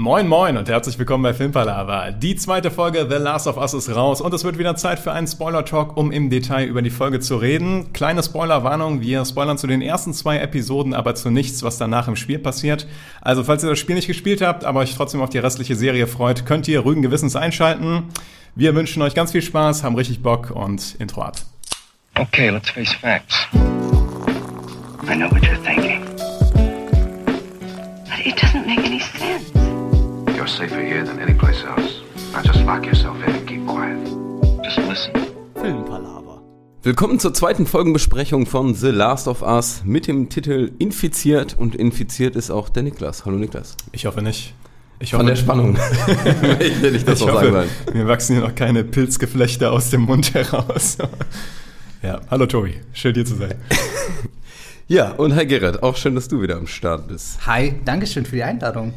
Moin Moin und herzlich willkommen bei Filmpalava. Die zweite Folge The Last of Us ist raus und es wird wieder Zeit für einen Spoiler-Talk, um im Detail über die Folge zu reden. Kleine Spoiler-Warnung, wir spoilern zu den ersten zwei Episoden, aber zu nichts, was danach im Spiel passiert. Also falls ihr das Spiel nicht gespielt habt, aber euch trotzdem auf die restliche Serie freut, könnt ihr ruhigen Gewissens einschalten. Wir wünschen euch ganz viel Spaß, haben richtig Bock und Intro ab. Okay, let's face facts. I know what you're thinking. But it doesn't make any sense. Safer here than any place else. Now just lock yourself in and keep quiet. Just listen. Filmpalaver. Willkommen zur zweiten Folgenbesprechung von The Last of Us mit dem Titel Infiziert und infiziert ist auch der Niklas. Hallo Niklas. Ich hoffe nicht. Ich Von der Spannung. ich will nicht das ich so hoffe, sagen wollen. mir wachsen hier noch keine Pilzgeflechte aus dem Mund heraus. ja, hallo Tobi, schön hier zu sein. Ja, und hi Gerrit, auch schön, dass du wieder am Start bist. Hi, Dankeschön für die Einladung,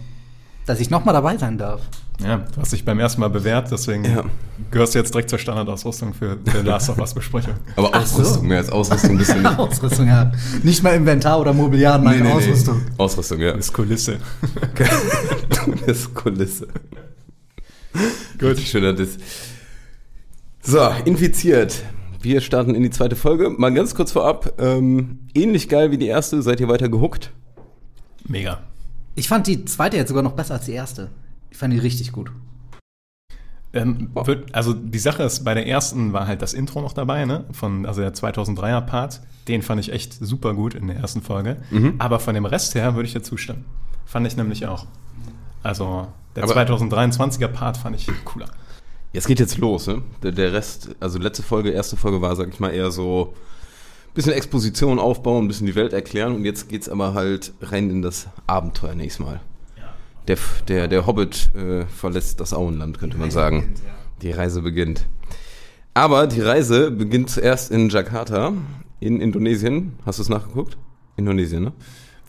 dass ich nochmal dabei sein darf. Ja, du hast dich beim ersten Mal bewährt, deswegen Ja. gehörst du jetzt direkt zur Standardausrüstung für The Last of Us Besprechung. Aber Ach so. Ausrüstung, mehr als Ausrüstung bist du nicht. Ausrüstung, ja. Nicht mal Inventar oder Mobiliar, nein, Ausrüstung. Ausrüstung, ja. Das ist Kulisse. das ist Kulisse. Gut. Schöner Diss. So, infiziert. Wir starten in die zweite Folge. Mal ganz kurz vorab. Ähm, ähnlich geil wie die erste. Seid ihr weiter gehuckt? Mega. Ich fand die zweite jetzt sogar noch besser als die erste. Ich fand die richtig gut. Ähm, wird, also die Sache ist, bei der ersten war halt das Intro noch dabei, ne? Von, also der 2003er Part. Den fand ich echt super gut in der ersten Folge. Mhm. Aber von dem Rest her würde ich dir zustimmen. Fand ich nämlich auch. Also der Aber- 2023er Part fand ich cooler. Jetzt geht jetzt los, ne? Der, der Rest, also letzte Folge, erste Folge war, sag ich mal, eher so bisschen Exposition aufbauen, ein bisschen die Welt erklären und jetzt geht's aber halt rein in das Abenteuer nächstes Mal. Der, der, der Hobbit äh, verlässt das Auenland, könnte man sagen. Die Reise beginnt. Aber die Reise beginnt zuerst in Jakarta, in Indonesien. Hast du es nachgeguckt? Indonesien, ne?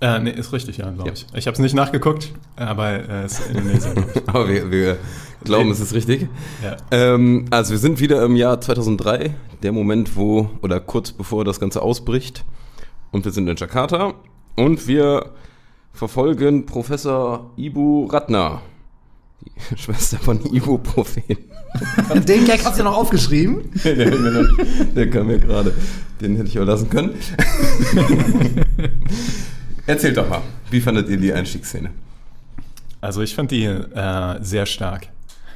Äh, nee, ist richtig, ja, glaube Ja. ich. Ich habe es nicht nachgeguckt, aber äh, es ist Indonesien. Aber wir, wir glauben, es ist richtig. ja. Ähm, also wir sind wieder im Jahr 2003, der Moment, wo, oder kurz bevor das Ganze ausbricht. Und wir sind in Jakarta und wir verfolgen Professor Ibu Ratna, die Schwester von Ibuprofen. Den Gag hast du noch aufgeschrieben. der, kam mir gerade, den hätte ich auch lassen können. Erzählt doch mal, wie fandet ihr die Einstiegsszene? Also ich fand die äh, sehr stark.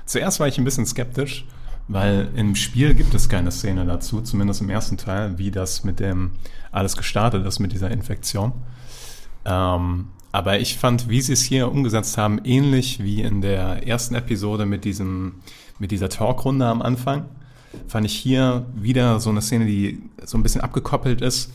Zuerst war ich ein bisschen skeptisch, weil im Spiel gibt es keine Szene dazu, zumindest im ersten Teil, wie das mit dem alles gestartet ist mit dieser Infektion. Ähm, aber ich fand, wie sie es hier umgesetzt haben, ähnlich wie in der ersten Episode mit diesem mit dieser Talkrunde am Anfang, fand ich hier wieder so eine Szene, die so ein bisschen abgekoppelt ist.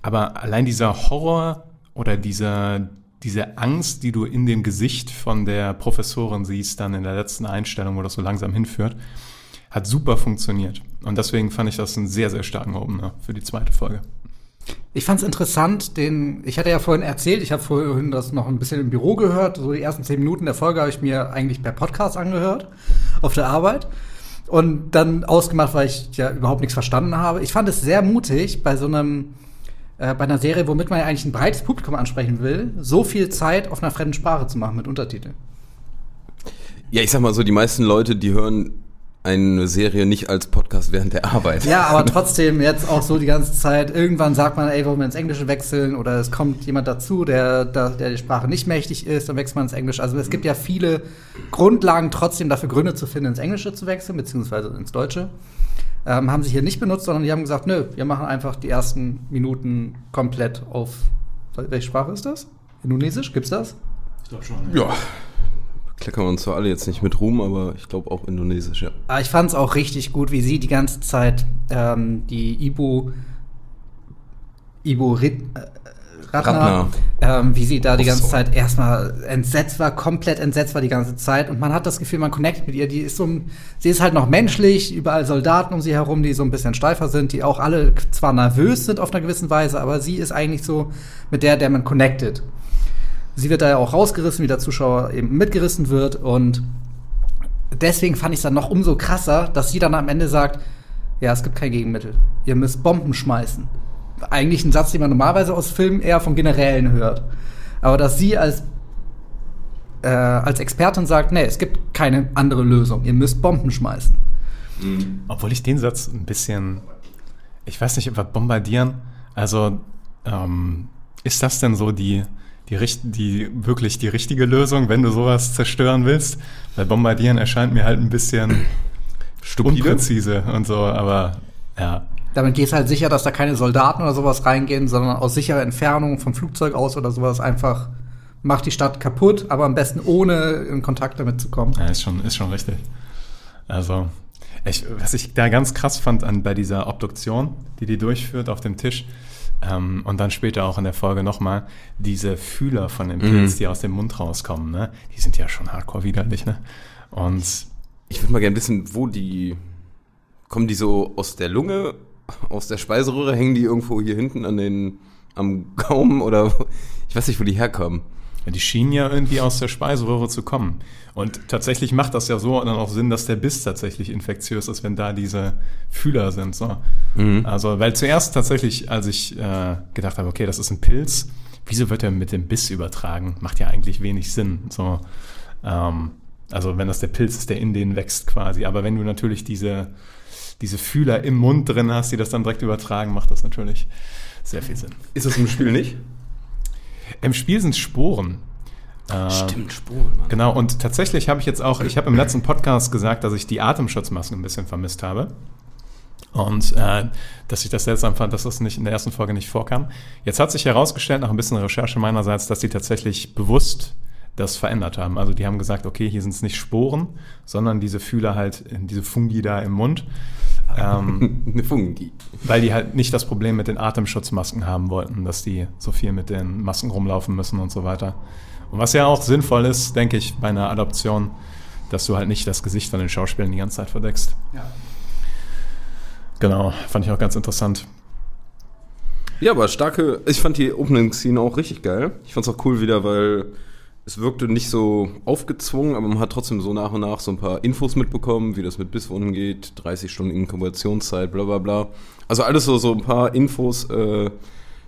Aber allein dieser Horror oder dieser, diese Angst, die du in dem Gesicht von der Professorin siehst, dann in der letzten Einstellung, wo das so langsam hinführt, hat super funktioniert. Und deswegen fand ich das einen sehr, sehr starken Opener für die zweite Folge. Ich fand es interessant, den, ich hatte ja vorhin erzählt, ich habe vorhin das noch ein bisschen im Büro gehört. So die ersten zehn Minuten der Folge habe ich mir eigentlich per Podcast angehört, auf der Arbeit. Und dann ausgemacht, weil ich ja überhaupt nichts verstanden habe. Ich fand es sehr mutig, bei so einem, äh, bei einer Serie, womit man ja eigentlich ein breites Publikum ansprechen will, so viel Zeit auf einer fremden Sprache zu machen mit Untertiteln. Ja, ich sag mal so, die meisten Leute, die hören eine Serie nicht als Podcast während der Arbeit. Ja, aber trotzdem jetzt auch so die ganze Zeit. Irgendwann sagt man, ey, wollen wir ins Englische wechseln? Oder es kommt jemand dazu, der, der, der die Sprache nicht mächtig ist, dann wechselt man ins Englische. Also es gibt ja viele Grundlagen trotzdem dafür Gründe zu finden, ins Englische zu wechseln, beziehungsweise ins Deutsche. Ähm, haben sie hier nicht benutzt, sondern die haben gesagt, nö, wir machen einfach die ersten Minuten komplett auf. Welche Sprache ist das? Indonesisch? Gibt's das? Ich glaube schon. Ja. Kleckern wir uns zwar alle jetzt nicht mit Ruhm, aber ich glaube auch Indonesisch, ja. Aber ich fand es auch richtig gut, wie sie die ganze Zeit ähm, die Ibu Ibu Rit, äh, Ratner, Ratner. Ähm, wie sie da die ganze so. Zeit erstmal entsetzt war, komplett entsetzt war die ganze Zeit und man hat das Gefühl, man connectet mit ihr. Die ist so, ein- sie ist halt noch menschlich, überall Soldaten um sie herum, die so ein bisschen steifer sind, die auch alle zwar nervös sind auf einer gewissen Weise, aber sie ist eigentlich so mit der, der man connected. Sie wird da ja auch rausgerissen, wie der Zuschauer eben mitgerissen wird und deswegen fand ich es dann noch umso krasser, dass sie dann am Ende sagt, ja, es gibt kein Gegenmittel. Ihr müsst Bomben schmeißen. Eigentlich ein Satz, den man normalerweise aus Filmen eher von Generälen hört. Aber dass sie als äh, als Expertin sagt, nee, es gibt keine andere Lösung. Ihr müsst Bomben schmeißen. Obwohl ich den Satz ein bisschen, ich weiß nicht, über bombardieren, also ähm, ist das denn so die, die, richt- die wirklich die richtige Lösung, wenn du sowas zerstören willst? Weil bombardieren erscheint mir halt ein bisschen Stupide? unpräzise und so, aber ja. Damit geht es halt sicher, dass da keine Soldaten oder sowas reingehen, sondern aus sicherer Entfernung vom Flugzeug aus oder sowas einfach macht die Stadt kaputt, aber am besten ohne in Kontakt damit zu kommen. Ja, ist schon, ist schon richtig. Also, ich, was ich da ganz krass fand an, bei dieser Obduktion, die die durchführt auf dem Tisch, ähm, und dann später auch in der Folge nochmal, diese Fühler von dem Pilz, die aus dem Mund rauskommen, ne? Die sind ja schon hardcore widerlich, ne? Und Ich würde mal gerne wissen, wo die. Kommen die so aus der Lunge, aus der Speiseröhre? Hängen die irgendwo hier hinten an den. am Gaumen? Oder. Ich weiß nicht, wo die herkommen. ja, die schienen ja irgendwie aus der Speiseröhre zu kommen. Und tatsächlich macht das ja so dann auch Sinn, dass der Biss tatsächlich infektiös ist, wenn da diese Fühler sind. So. Also, weil zuerst tatsächlich, als ich äh, gedacht habe, okay, das ist ein Pilz, wieso wird er mit dem Biss übertragen? Macht ja eigentlich wenig Sinn. So, ähm, also, wenn das der Pilz ist, der in denen wächst quasi. Aber wenn du natürlich diese, diese Fühler im Mund drin hast, die das dann direkt übertragen, macht das natürlich sehr viel Sinn. Ist das im Spiel nicht? Im Spiel sind Sporen. Stimmt, Spuren, Mann. Genau, und tatsächlich habe ich jetzt auch, ich habe im letzten Podcast gesagt, dass ich die Atemschutzmasken ein bisschen vermisst habe. Und äh, dass ich das seltsam fand, dass das nicht in der ersten Folge nicht vorkam. Jetzt hat sich herausgestellt, nach ein bisschen Recherche meinerseits, dass die tatsächlich bewusst das verändert haben. Also die haben gesagt, okay, hier sind es nicht Sporen, sondern diese Fühler halt, diese Fungi da im Mund. Ähm, Eine Fungi. weil die halt nicht das Problem mit den Atemschutzmasken haben wollten, dass die so viel mit den Masken rumlaufen müssen und so weiter. Und was ja auch sinnvoll ist, denke ich, bei einer Adoption, dass du halt nicht das Gesicht von den Schauspielern die ganze Zeit verdeckst. Genau, fand ich auch ganz interessant. Ja, aber starke. Ich fand die Opening-Scene auch richtig geil. Ich fand's auch cool wieder, weil es wirkte nicht so aufgezwungen, aber man hat trotzdem so nach und nach so ein paar Infos mitbekommen, wie das mit Bisswunden geht, 30 Stunden Inkubationszeit, bla bla bla. Also alles so, so ein paar Infos, äh,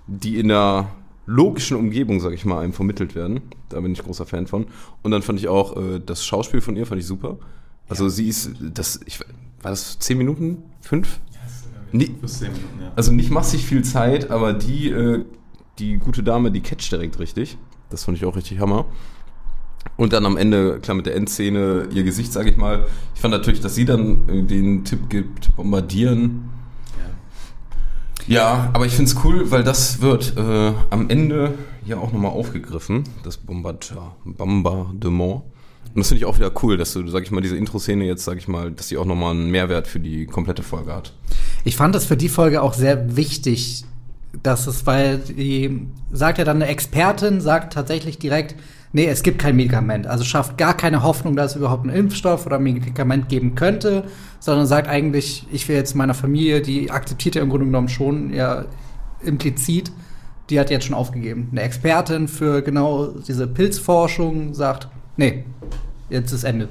die in der logischen Umgebung, sag ich mal, einem vermittelt werden. Da bin ich großer Fan von. Und dann fand ich auch äh, das Schauspiel von ihr fand ich super. Also sie ist, das, ich, war das 10 Minuten? 5? Nee, also nicht massig viel Zeit, aber die, äh, die gute Dame, die catcht direkt richtig. Das fand ich auch richtig Hammer. Und dann am Ende, klar, mit der Endszene, ihr Gesicht, sage ich mal. Ich fand natürlich, dass sie dann äh, den Tipp gibt, bombardieren. Ja, aber ich find's cool, weil das wird äh, am Ende ja auch nochmal aufgegriffen, das Bombard Bombardement. Und das finde ich auch wieder cool, dass du, sag ich mal, diese Intro-Szene jetzt, sag ich mal, dass die auch nochmal einen Mehrwert für die komplette Folge hat. Ich fand es für die Folge auch sehr wichtig, dass es, weil die sagt ja dann eine Expertin, sagt tatsächlich direkt, nee, es gibt kein Medikament. Also schafft gar keine Hoffnung, dass es überhaupt einen Impfstoff oder ein Medikament geben könnte, sondern sagt eigentlich, ich will jetzt meiner Familie, die akzeptiert ja im Grunde genommen schon ja implizit, die hat jetzt schon aufgegeben. Eine Expertin für genau diese Pilzforschung sagt, nee, jetzt ist Ende.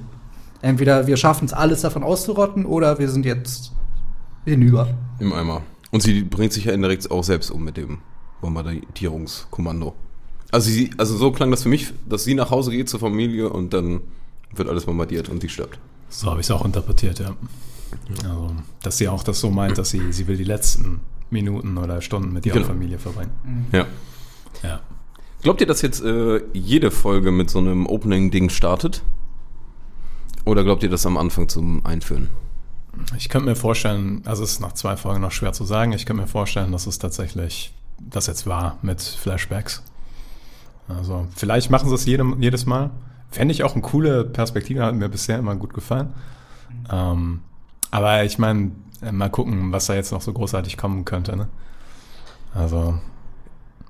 Entweder wir schaffen es alles davon auszurotten oder wir sind jetzt hinüber. Im Eimer. Und sie bringt sich ja indirekt auch selbst um mit dem Bombardierungskommando. Also, sie, also so klang das für mich, dass sie nach Hause geht zur Familie und dann wird alles bombardiert und sie stirbt. So habe ich es auch interpretiert, ja. Also, dass sie auch das so meint, dass sie, sie will die letzten Minuten oder Stunden mit ihrer Genau. Familie verbringen. Ja. Ja. Glaubt ihr, dass jetzt äh, jede Folge mit so einem Opening-Ding startet? Oder glaubt ihr, das am Anfang zum Einführen? Ich könnte mir vorstellen, also es ist nach zwei Folgen noch schwer zu sagen, ich könnte mir vorstellen, dass es tatsächlich das jetzt war mit Flashbacks. Also vielleicht machen sie es jedem, jedes Mal. Fände ich auch eine coole Perspektive, hat mir bisher immer gut gefallen. Ähm, aber ich meine, äh, mal gucken, was da jetzt noch so großartig kommen könnte. Ne? Also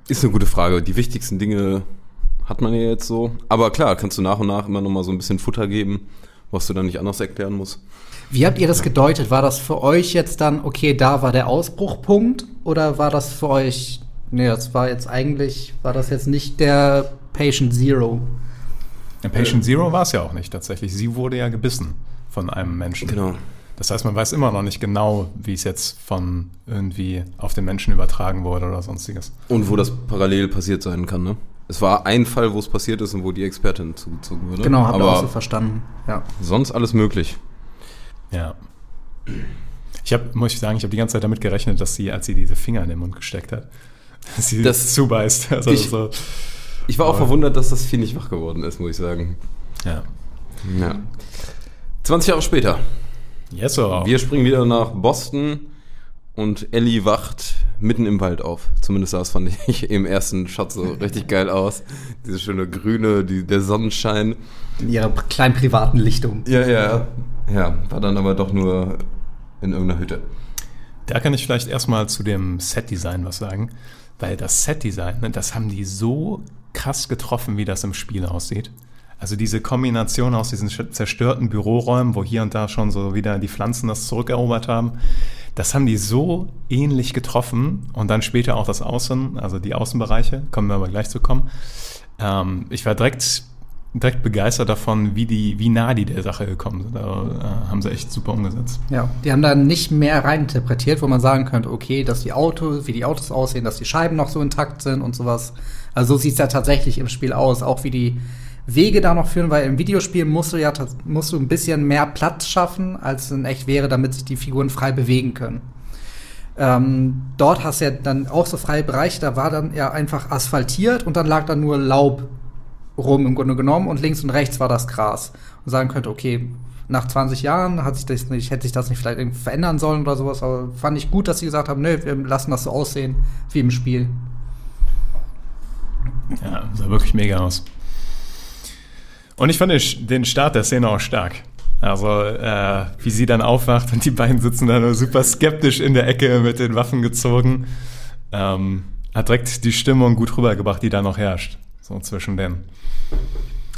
Ist eine gute Frage. Die wichtigsten Dinge hat man ja jetzt so. Aber klar, kannst du nach und nach immer noch mal so ein bisschen Futter geben, was du dann nicht anders erklären musst. Wie habt ihr das gedeutet? War das für euch jetzt dann, okay, da war der Ausbruchpunkt? Oder war das für euch, nee, das war jetzt eigentlich, war das jetzt nicht der Patient Zero? in Patient Zero war es ja auch nicht tatsächlich. Sie wurde ja gebissen von einem Menschen. Genau. Das heißt, man weiß immer noch nicht genau, wie es jetzt von irgendwie auf den Menschen übertragen wurde oder sonstiges. Und wo das parallel passiert sein kann, ne? Es war ein Fall, wo es passiert ist und wo die Expertin zugezogen wurde. Genau, habe ich auch so verstanden. Ja. sonst alles möglich. Ja. Ich habe, muss ich sagen, ich habe die ganze Zeit damit gerechnet, dass sie, als sie diese Finger in den Mund gesteckt hat, dass sie Das- das zubeißt. Also Ich- so, Ich war auch Aber- verwundert, dass das Vieh nicht wach geworden ist, muss ich sagen. ja. Ja. 20 Jahre später. Yes, sir. Wir springen wieder nach Boston und Ellie wacht mitten im Wald auf. Zumindest sah es, fand ich, im ersten Shot so richtig geil aus. Diese schöne grüne, die, der Sonnenschein. In ihrer kleinen privaten Lichtung. Ja, ja. Ja, war dann aber doch nur in irgendeiner Hütte. Da kann ich vielleicht erstmal zu dem Set-Design was sagen. Weil das Set-Design, ne, das haben die so krass getroffen, wie das im Spiel aussieht. Also diese Kombination aus diesen zerstörten Büroräumen, wo hier und da schon so wieder die Pflanzen das zurückerobert haben, das haben die so ähnlich getroffen. Und dann später auch das Außen, also die Außenbereiche, kommen wir aber gleich zu kommen. Ähm, ich war direkt, direkt begeistert davon, wie, die, wie nah die der Sache gekommen sind. Also, äh, haben sie echt super umgesetzt. Ja, die haben da nicht mehr reininterpretiert, wo man sagen könnte, okay, dass die Autos, wie die Autos aussehen, dass die Scheiben noch so intakt sind und sowas. Also so sieht's ja tatsächlich im Spiel aus, auch wie die Wege da noch führen, weil im Videospiel musst du ja musst du ein bisschen mehr Platz schaffen, als es in echt wäre, damit sich die Figuren frei bewegen können. Ähm, dort hast du ja dann auch so freie Bereiche, da war dann ja einfach asphaltiert und dann lag da nur Laub rum im Grunde genommen und links und rechts war das Gras. Und sagen könnte, okay, nach 20 Jahren hat sich das nicht, hätte sich das nicht vielleicht verändern sollen oder sowas, aber fand ich gut, dass sie gesagt haben, nö, wir lassen das so aussehen wie im Spiel. Ja, sah wirklich mega aus. Und ich fand den, den Start der Szene auch stark. Also, äh, wie sie dann aufwacht und die beiden sitzen da nur super skeptisch in der Ecke mit den Waffen gezogen. Ähm, hat direkt die Stimmung gut rübergebracht, die da noch herrscht. So zwischen denen.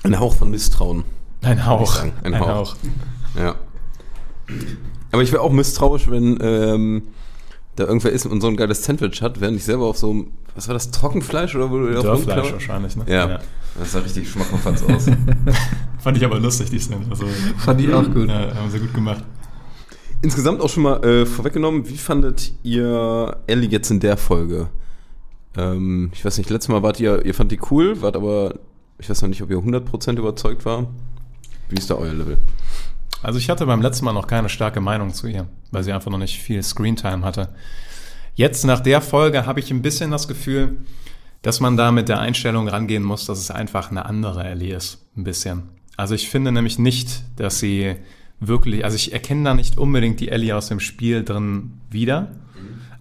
Ein Hauch von Misstrauen. Ein Hauch. sagen. Ein Hauch. Ja. Aber ich wäre auch misstrauisch, wenn ähm, da irgendwer ist und so ein geiles Sandwich hat, während ich selber auf so einem, was war das, Trockenfleisch oder wo du Dörrfleisch wahrscheinlich, ne? Ja. Das sah richtig schmackhaft aus. Fand ich aber lustig, die Szene. Also, Fand ich auch gut. Ja, haben sie gut gemacht. Insgesamt auch schon mal äh, vorweggenommen, wie fandet ihr Ellie jetzt in der Folge? Ähm, ich weiß nicht, letztes Mal wart ihr, ihr fand die cool, wart aber, ich weiß noch nicht, ob ihr 100% überzeugt war. Wie ist da euer Level? Also ich hatte beim letzten Mal noch keine starke Meinung zu ihr, weil sie einfach noch nicht viel Screentime hatte. Jetzt nach der Folge habe ich ein bisschen das Gefühl, dass man da mit der Einstellung rangehen muss, dass es einfach eine andere Ellie ist. Ein bisschen. Also ich finde nämlich nicht, dass sie wirklich, also ich erkenne da nicht unbedingt die Ellie aus dem Spiel drin wieder,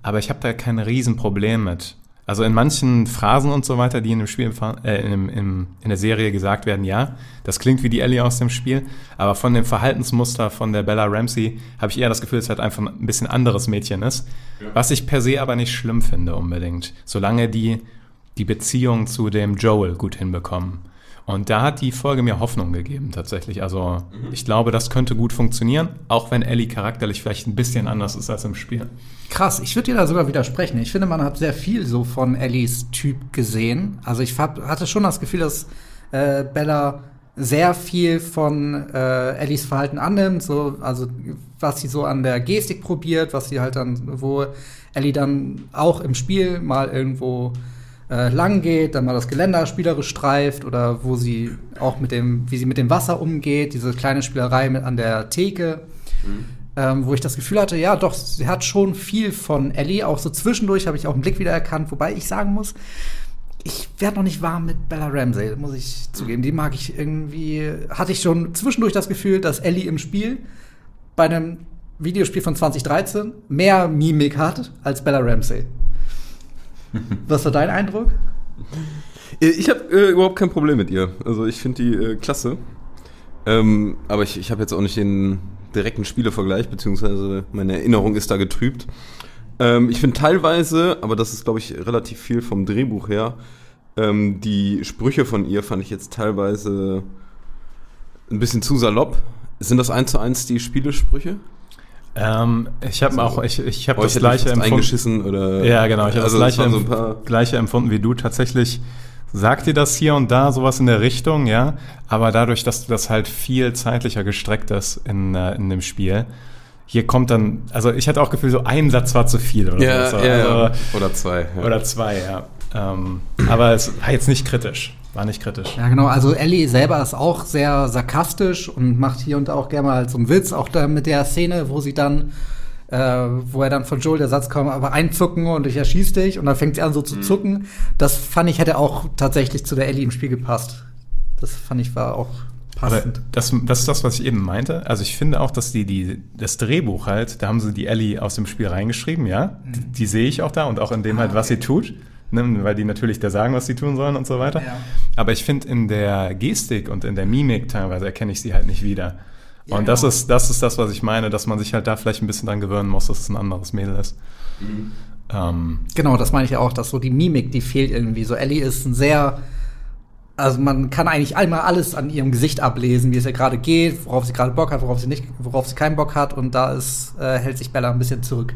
aber ich habe da kein Riesenproblem mit. Also in manchen Phrasen und so weiter, die in dem Spiel, äh, in, in, in der Serie gesagt werden, ja, das klingt wie die Ellie aus dem Spiel, aber von dem Verhaltensmuster von der Bella Ramsey habe ich eher das Gefühl, dass es halt einfach ein bisschen anderes Mädchen ist, was ich per se aber nicht schlimm finde unbedingt, solange die die Beziehung zu dem Joel gut hinbekommen. Und da hat die Folge mir Hoffnung gegeben, tatsächlich. Also ich glaube, das könnte gut funktionieren, auch wenn Ellie charakterlich vielleicht ein bisschen anders ist als im Spiel. Krass, ich würde dir da sogar widersprechen. Ich finde, man hat sehr viel so von Ellies Typ gesehen. Also ich hab, hatte schon das Gefühl, dass äh, Bella sehr viel von äh, Ellies Verhalten annimmt, so, also was sie so an der Gestik probiert, was sie halt dann, wo Ellie dann auch im Spiel mal irgendwo äh, lang geht, dann mal das Geländer spielerisch streift oder wo sie auch mit dem, wie sie mit dem Wasser umgeht, diese kleine Spielerei mit an der Theke ähm, wo ich das Gefühl hatte, ja, doch, sie hat schon viel von Ellie. Auch so zwischendurch habe ich auch einen Blick wieder erkannt, wobei ich sagen muss, ich werde noch nicht warm mit Bella Ramsey, muss ich zugeben. Die mag ich irgendwie, hatte ich schon zwischendurch das Gefühl, dass Ellie im Spiel bei einem Videospiel von 2013 mehr Mimik hat als Bella Ramsey. Was war dein Eindruck? Ich habe äh, überhaupt kein Problem mit ihr. Also ich finde die äh, klasse. Ähm, aber ich, ich habe jetzt auch nicht den direkten Spielevergleich, beziehungsweise meine Erinnerung ist da getrübt. Ähm, ich finde teilweise, aber das ist, glaube ich, relativ viel vom Drehbuch her, ähm, die Sprüche von ihr fand ich jetzt teilweise ein bisschen zu salopp. Sind das eins zu eins die Spielesprüche? Ähm, ich habe auch, ich, ich habe das gleiche empfunden. eingeschissen oder. Ja, genau. Ich habe also das gleiche, so ein empf- paar. gleiche empfunden wie du. Tatsächlich sagt dir das hier und da sowas in der Richtung, ja. Aber dadurch, dass du das halt viel zeitlicher gestreckt ist in, äh, in dem Spiel, hier kommt dann, also ich hatte auch Gefühl, so ein Satz war zu viel oder Ja, so. ja, ja. Also, Oder zwei. Ja. Oder zwei, ja. Ähm, aber es war jetzt nicht kritisch. War nicht kritisch. Ja, genau. Also Ellie selber ist auch sehr sarkastisch und macht hier und da auch gerne mal so einen Witz, auch da mit der Szene, wo sie dann, äh, wo er dann von Joel der Satz kommt, aber einzucken und ich erschieß dich und dann fängt sie an so zu zucken. Das fand ich hätte auch tatsächlich zu der Ellie im Spiel gepasst. Das fand ich war auch Aber passend. das, das ist das, was ich eben meinte. Also ich finde auch, dass die, die das Drehbuch halt, da haben sie die Ellie aus dem Spiel reingeschrieben, ja. Die, die sehe ich auch da und auch in dem halt, was sie tut. Ne, weil die natürlich da sagen, was sie tun sollen und so weiter. Ja. Aber ich finde, in der Gestik und in der Mimik teilweise erkenne ich sie halt nicht wieder. Ja, und das genau. ist, das ist das, was ich meine, dass man sich halt da vielleicht ein bisschen dran gewöhnen muss, dass es ein anderes Mädel ist. Ähm, Genau, das meine ich ja auch, dass so die Mimik, die fehlt irgendwie. So Ellie ist ein sehr, also man kann eigentlich einmal alles an ihrem Gesicht ablesen, wie es ihr gerade geht, worauf sie gerade Bock hat, worauf sie nicht, worauf sie keinen Bock hat. Und da ist, äh, hält sich Bella ein bisschen zurück.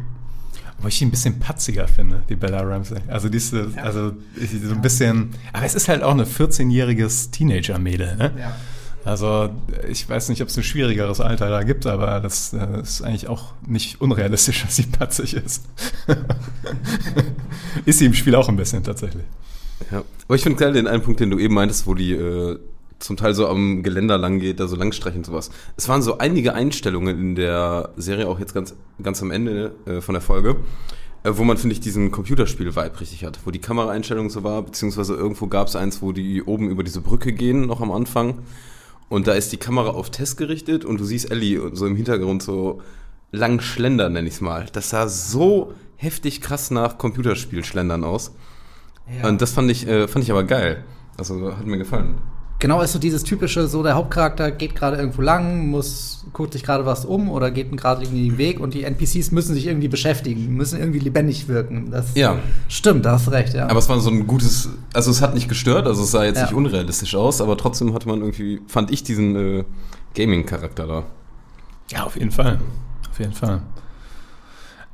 Wo ich die ein bisschen patziger finde, die Bella Ramsey. Also diese, also ich, so ein bisschen, aber es ist halt auch eine 14-jähriges Teenager-Mädel, ne? Ja. Also ich weiß nicht, ob es ein schwierigeres Alter da gibt, aber das äh, ist eigentlich auch nicht unrealistisch, dass sie patzig ist. ist sie im Spiel auch ein bisschen tatsächlich. Ja. Aber ich finde geil den einen Punkt, den du eben meintest, wo die äh, zum Teil so am Geländer lang geht, da so langstreichen und sowas. Es waren so einige Einstellungen in der Serie, auch jetzt ganz, ganz am Ende äh, von der Folge, äh, wo man, finde ich, diesen Computerspiel-Vibe richtig hat. Wo die Kameraeinstellung so war, beziehungsweise irgendwo gab es eins, wo die oben über diese Brücke gehen, noch am Anfang. Und da ist die Kamera auf Test gerichtet und du siehst Ellie so im Hintergrund so lang schlendern, nenn ich's mal. Das sah so heftig krass nach Computerspiel-Schlendern aus. Und das fand ich, äh, fand ich aber geil. Also hat mir gefallen. Genau, ist so dieses typische, so der Hauptcharakter geht gerade irgendwo lang, muss, guckt sich gerade was um oder geht gerade irgendwie den Weg und die NPCs müssen sich irgendwie beschäftigen, müssen irgendwie lebendig wirken. Das Ja. stimmt, da hast du recht, ja. Aber es war so ein gutes, also es hat nicht gestört, also es sah jetzt Ja. nicht unrealistisch aus, aber trotzdem hatte man irgendwie, fand ich diesen äh, Gaming-Charakter da. Ja, auf jeden Fall. Auf jeden Fall.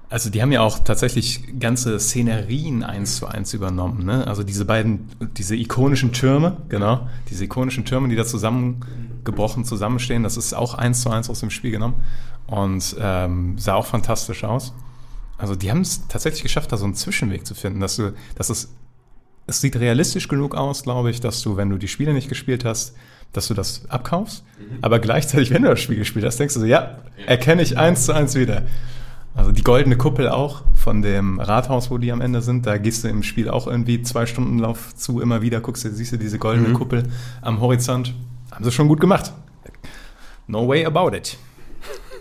Also die haben ja auch tatsächlich ganze Szenerien eins zu eins übernommen. Ne? Also diese beiden, diese ikonischen Türme, genau, diese ikonischen Türme, die da zusammengebrochen zusammenstehen, das ist auch eins zu eins aus dem Spiel genommen und ähm, sah auch fantastisch aus. Also die haben es tatsächlich geschafft, da so einen Zwischenweg zu finden, dass du, dass es, es sieht realistisch genug aus, glaube ich, dass du, wenn du die Spiele nicht gespielt hast, dass du das abkaufst, aber gleichzeitig, wenn du das Spiel gespielt hast, denkst du so, ja, erkenne ich eins zu eins wieder. Also die goldene Kuppel auch von dem Rathaus, wo die am Ende sind, da gehst du im Spiel auch irgendwie zwei Stunden Lauf zu, immer wieder guckst du, siehst du diese goldene Kuppel am Horizont. Haben sie schon gut gemacht. No way about it.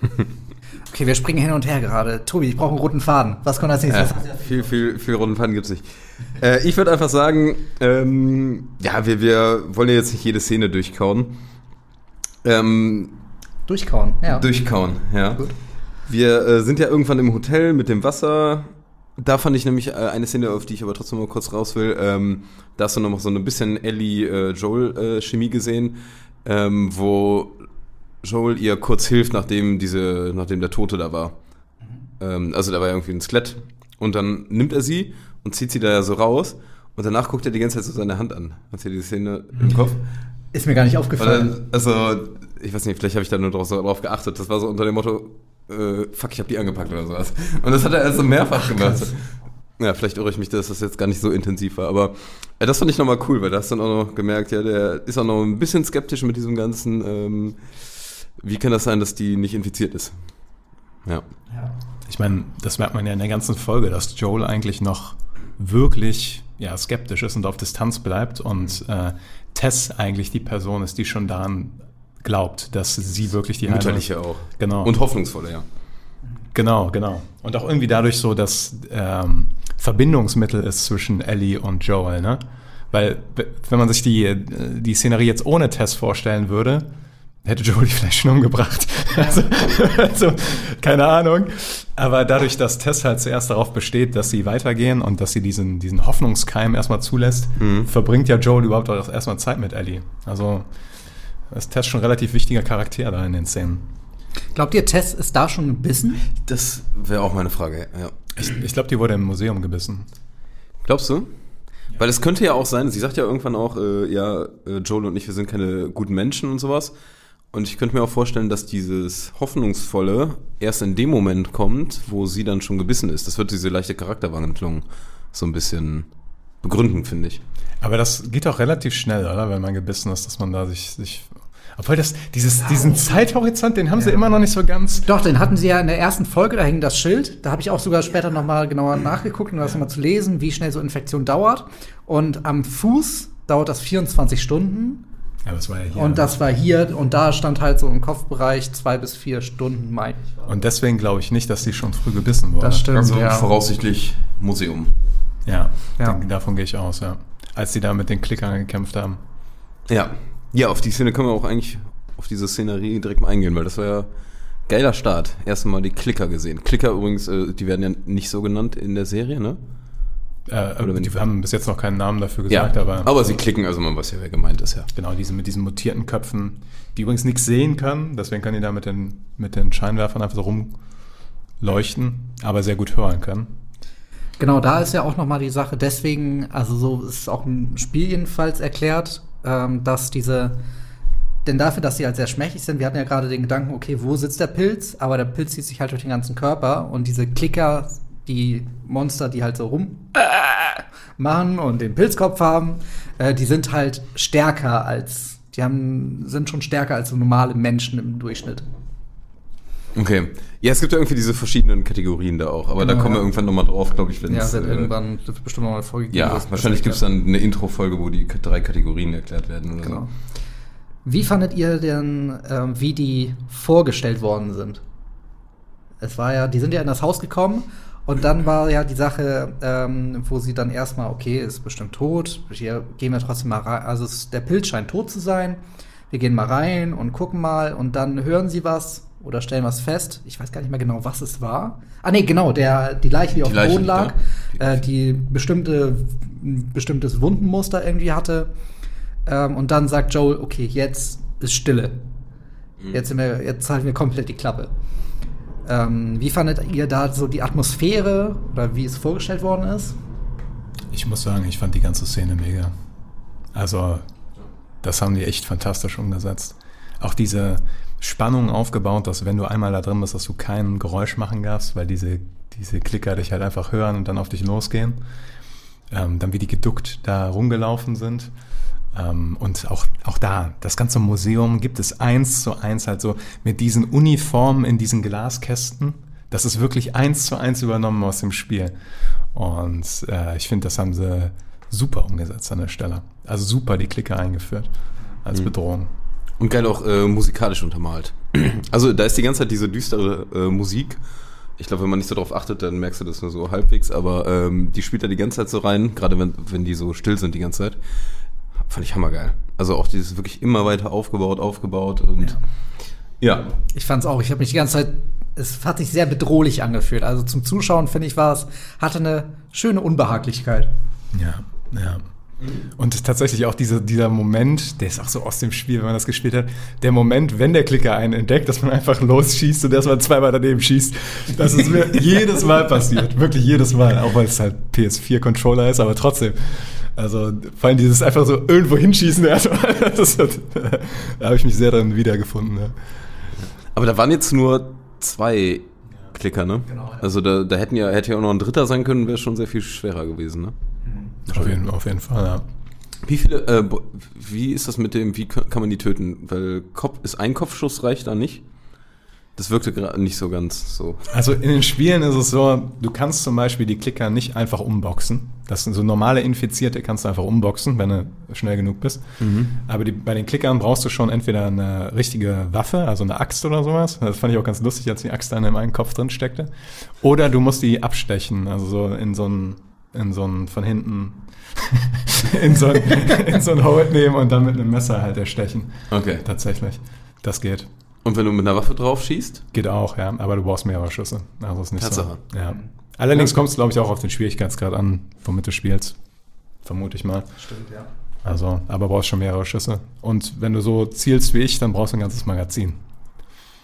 okay, wir springen hin und her gerade. Tobi, ich brauche einen roten Faden. Was kommt als nächstes? Ja, viel, viel, viel runden Faden gibt's nicht. Äh, ich würde einfach sagen, ähm, ja, wir, wir wollen ja jetzt nicht jede Szene durchkauen. Ähm, Durchkauen, ja. Durchkauen, ja. Gut. Wir äh, sind ja irgendwann im Hotel mit dem Wasser. Da fand ich nämlich äh, eine Szene, auf die ich aber trotzdem mal kurz raus will. Ähm, da hast du noch so ein bisschen Ellie-Joel-Chemie gesehen, ähm, wo Joel ihr kurz hilft, nachdem diese, nachdem der Tote da war. Ähm, also da war ja irgendwie ein Skelett. Und dann nimmt er sie und zieht sie da ja so raus. Und danach guckt er die ganze Zeit so seine Hand an. Hast du die Szene im Kopf? Ist mir gar nicht aufgefallen. dann, also, ich weiß nicht, vielleicht habe ich da nur drauf, so drauf geachtet. Das war so unter dem Motto, äh, fuck, ich habe die angepackt oder sowas. Und das hat er also mehrfach gemacht. Ja, vielleicht irre ich mich, dass das jetzt gar nicht so intensiv war. Aber äh, das fand ich nochmal cool, weil da hast du dann auch noch gemerkt, ja, der ist auch noch ein bisschen skeptisch mit diesem ganzen, ähm, wie kann das sein, dass die nicht infiziert ist? Ja. Ich meine, das merkt man ja in der ganzen Folge, dass Joel eigentlich noch wirklich ja, skeptisch ist und auf Distanz bleibt und äh, Tess eigentlich die Person ist, die schon daran glaubt, dass sie wirklich die Mütterliche auch. Genau. Und hoffnungsvolle, ja. Genau, genau. Und auch irgendwie dadurch so, dass ähm, Verbindungsmittel ist zwischen Ellie und Joel, ne? Weil, wenn man sich die, äh, die Szenerie jetzt ohne Tess vorstellen würde, hätte Joel die vielleicht schon umgebracht. Also, also, keine Ahnung. Aber dadurch, dass Tess halt zuerst darauf besteht, dass sie weitergehen und dass sie diesen, diesen Hoffnungskeim erstmal zulässt, verbringt ja Joel überhaupt auch erstmal Zeit mit Ellie. Also, ist Tess schon ein relativ wichtiger Charakter da in den Szenen. Glaubt ihr, Tess ist da schon gebissen? Das wäre auch meine Frage, ja. Ich, ich glaube, die wurde im Museum gebissen. Glaubst du? Weil es könnte ja auch sein, sie sagt ja irgendwann auch, äh, ja, äh, Joel und ich, wir sind keine guten Menschen und sowas. Und ich könnte mir auch vorstellen, dass dieses Hoffnungsvolle erst in dem Moment kommt, wo sie dann schon gebissen ist. Das wird diese leichte Charakterwandlung so ein bisschen begründen, finde ich. Aber das geht auch relativ schnell, oder? Wenn man gebissen ist, dass man da sich, sich obwohl das, dieses, diesen Zeithorizont, den haben sie immer noch nicht so ganz. Doch, den hatten sie ja in der ersten Folge, da hing das Schild. Da habe ich auch sogar später nochmal genauer nachgeguckt, um das nochmal zu lesen, wie schnell so Infektion dauert. Und am Fuß dauert das 24 Stunden. Ja, das war ja hier. Und das war hier, und da stand halt so im Kopfbereich zwei bis vier Stunden, meine ich. Und deswegen glaube ich nicht, dass die schon früh gebissen wurden. Das stimmt, Also ja. voraussichtlich Museum. Ja, Ja. den- davon gehe ich aus, ja. Als die da mit den Klickern gekämpft haben. Ja. Ja, auf die Szene können wir auch eigentlich auf diese Szenerie direkt mal eingehen, weil das war ja geiler Start. Erst mal die Klicker gesehen. Klicker übrigens, äh, die werden ja nicht so genannt in der Serie, ne? Äh, Oder wenn die haben bis jetzt noch keinen Namen dafür gesagt, aber, aber sie klicken, also man weiß ja, wer gemeint ist, ja. genau, diese mit diesen mutierten Köpfen, die übrigens nichts sehen können, deswegen können die da mit den, mit den Scheinwerfern einfach so rumleuchten, aber sehr gut hören können. Genau, da ist ja auch noch mal die Sache, deswegen, also so ist auch im Spiel jedenfalls erklärt, ähm, dass diese, denn dafür, dass sie halt sehr schmächtig sind, wir hatten ja gerade den Gedanken, okay, wo sitzt der Pilz? Aber der Pilz zieht sich halt durch den ganzen Körper und diese Klicker, die Monster, die halt so rum äh, machen und den Pilzkopf haben, äh, die sind halt stärker als, die haben, sind schon stärker als so normale Menschen im Durchschnitt. Okay. Ja, es gibt ja irgendwie diese verschiedenen Kategorien da auch, aber da Genau, kommen wir ja. irgendwann nochmal drauf, glaube ich, wenn Ja, es. wird äh, irgendwann wird bestimmt noch mal vorgegeben. Ja, wahrscheinlich gibt es dann eine Intro-Folge, wo die drei Kategorien erklärt werden oder Genau. so. Wie fandet ihr denn, ähm, wie die vorgestellt worden sind? Es war ja, die sind ja in das Haus gekommen und dann war ja die Sache, ähm, wo sie dann erstmal, okay, ist bestimmt tot, hier gehen wir trotzdem mal rein. Also der Pilz scheint tot zu sein. Wir gehen mal rein und gucken mal und dann hören sie was oder stellen was fest. Ich weiß gar nicht mehr genau, was es war. Ah nee, genau, der, die Leiche, die auf dem Boden lag, da. äh, die bestimmte, ein bestimmtes Wundenmuster irgendwie hatte. Ähm, und dann sagt Joel, okay, jetzt ist Stille. Jetzt, sind wir, jetzt halten wir komplett die Klappe. Ähm, wie fandet ihr da so die Atmosphäre oder wie es vorgestellt worden ist? Ich muss sagen, ich fand die ganze Szene mega. Also, das haben die echt fantastisch umgesetzt. Auch diese Spannung aufgebaut, dass wenn du einmal da drin bist, dass du kein Geräusch machen darfst, weil diese, diese Klicker dich halt einfach hören und dann auf dich losgehen. Ähm, dann wie die geduckt da rumgelaufen sind. Ähm, und auch, auch da, das ganze Museum gibt es eins zu eins halt so mit diesen Uniformen in diesen Glaskästen. Das ist wirklich eins zu eins übernommen aus dem Spiel. Und äh, ich finde, das haben sie super umgesetzt an der Stelle. Also super die Klicker eingeführt als Bedrohung. Und geil auch äh, musikalisch untermalt. Also da ist die ganze Zeit diese düstere äh, Musik. Ich glaube, wenn man nicht so drauf achtet, dann merkst du das nur so halbwegs, aber ähm, die spielt da die ganze Zeit so rein, gerade wenn, wenn die so still sind die ganze Zeit. Fand ich hammergeil. Also auch dieses wirklich immer weiter aufgebaut, aufgebaut und ja. Ich fand's auch. Ich habe mich die ganze Zeit, es hat sich sehr bedrohlich angefühlt. Also zum Zuschauen finde ich war es, hatte eine schöne Unbehaglichkeit. Ja, ja. Und tatsächlich auch diese, dieser Moment, der ist auch so aus dem Spiel, wenn man das gespielt hat, der Moment, wenn der Klicker einen entdeckt, dass man einfach losschießt und erstmal zweimal daneben schießt. Das ist mir jedes Mal passiert. Wirklich jedes Mal. Auch weil es halt PS4-Controller ist, aber trotzdem. Also vor allem dieses einfach so irgendwo hinschießen erstmal. Das hat, da habe ich mich sehr drin wiedergefunden. Ja. Aber da waren jetzt nur zwei Klicker, ne? Genau, ja. Also da, da hätten ja, hätte ja auch noch ein dritter sein können, wäre schon sehr viel schwerer gewesen, ne? Auf, jeden, auf jeden Fall, ja. Wie viele, äh, wie ist das mit dem, wie kann man die töten? Weil Kopf, ist ein Kopfschuss reicht da nicht? Das wirkte gerade nicht so ganz so. Also in den Spielen ist es so, du kannst zum Beispiel die Klicker nicht einfach umboxen. Das sind so normale Infizierte kannst du einfach umboxen, wenn du schnell genug bist. Aber die, bei den Klickern brauchst du schon entweder eine richtige Waffe, also eine Axt oder sowas. Das fand ich auch ganz lustig, als die Axt dann in meinem Kopf drin steckte. Oder du musst die abstechen, also so in so ein, in so ein von hinten in so ein, in so ein Hold nehmen und dann mit einem Messer halt erstechen. Okay. Tatsächlich. Das geht. Und wenn du mit einer Waffe drauf schießt? Geht auch, ja, aber du brauchst mehrere Schüsse. Also ist nicht Tatsache. so. Ja. Allerdings kommt es, glaube ich, auch auf den Schwierigkeitsgrad an, womit du spielst. Vermute ich mal. Stimmt, ja. Also, aber brauchst schon mehrere Schüsse. Und wenn du so zielst wie ich, dann brauchst du ein ganzes Magazin.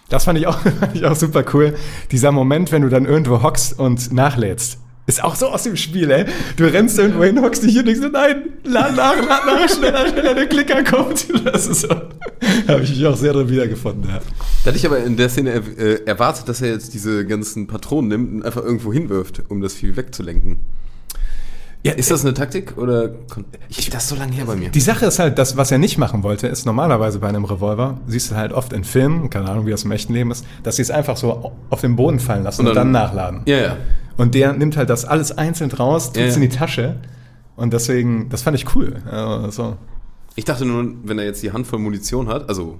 Das fand ich auch, fand ich auch super cool. Dieser Moment, wenn du dann irgendwo hockst und nachlädst. Ist auch so aus dem Spiel, ey. Du rennst irgendwo hin, hockst dich hier und denkst, nein, lad nach, lad nach, schneller, schneller, der Klicker kommt. Das ist so. Habe ich mich auch sehr drin wiedergefunden, ja. Da hatte ich aber in der Szene äh, erwartet, dass er jetzt diese ganzen Patronen nimmt und einfach irgendwo hinwirft, um das Vieh wegzulenken. Ja, Ist das eine Taktik oder kon- ich das ist so lange her bei mir? Die Sache ist halt, das, was er nicht machen wollte, ist normalerweise bei einem Revolver, siehst du halt oft in Filmen, keine Ahnung, wie das im echten Leben ist, dass sie es einfach so auf den Boden fallen lassen und, Und dann, dann- nachladen. Ja, ja. Und der nimmt halt das alles einzeln raus, tut Ja, es ja. in die Tasche. Und deswegen, das fand ich cool. Also, so. Ich dachte nur, wenn er jetzt die Handvoll Munition hat, also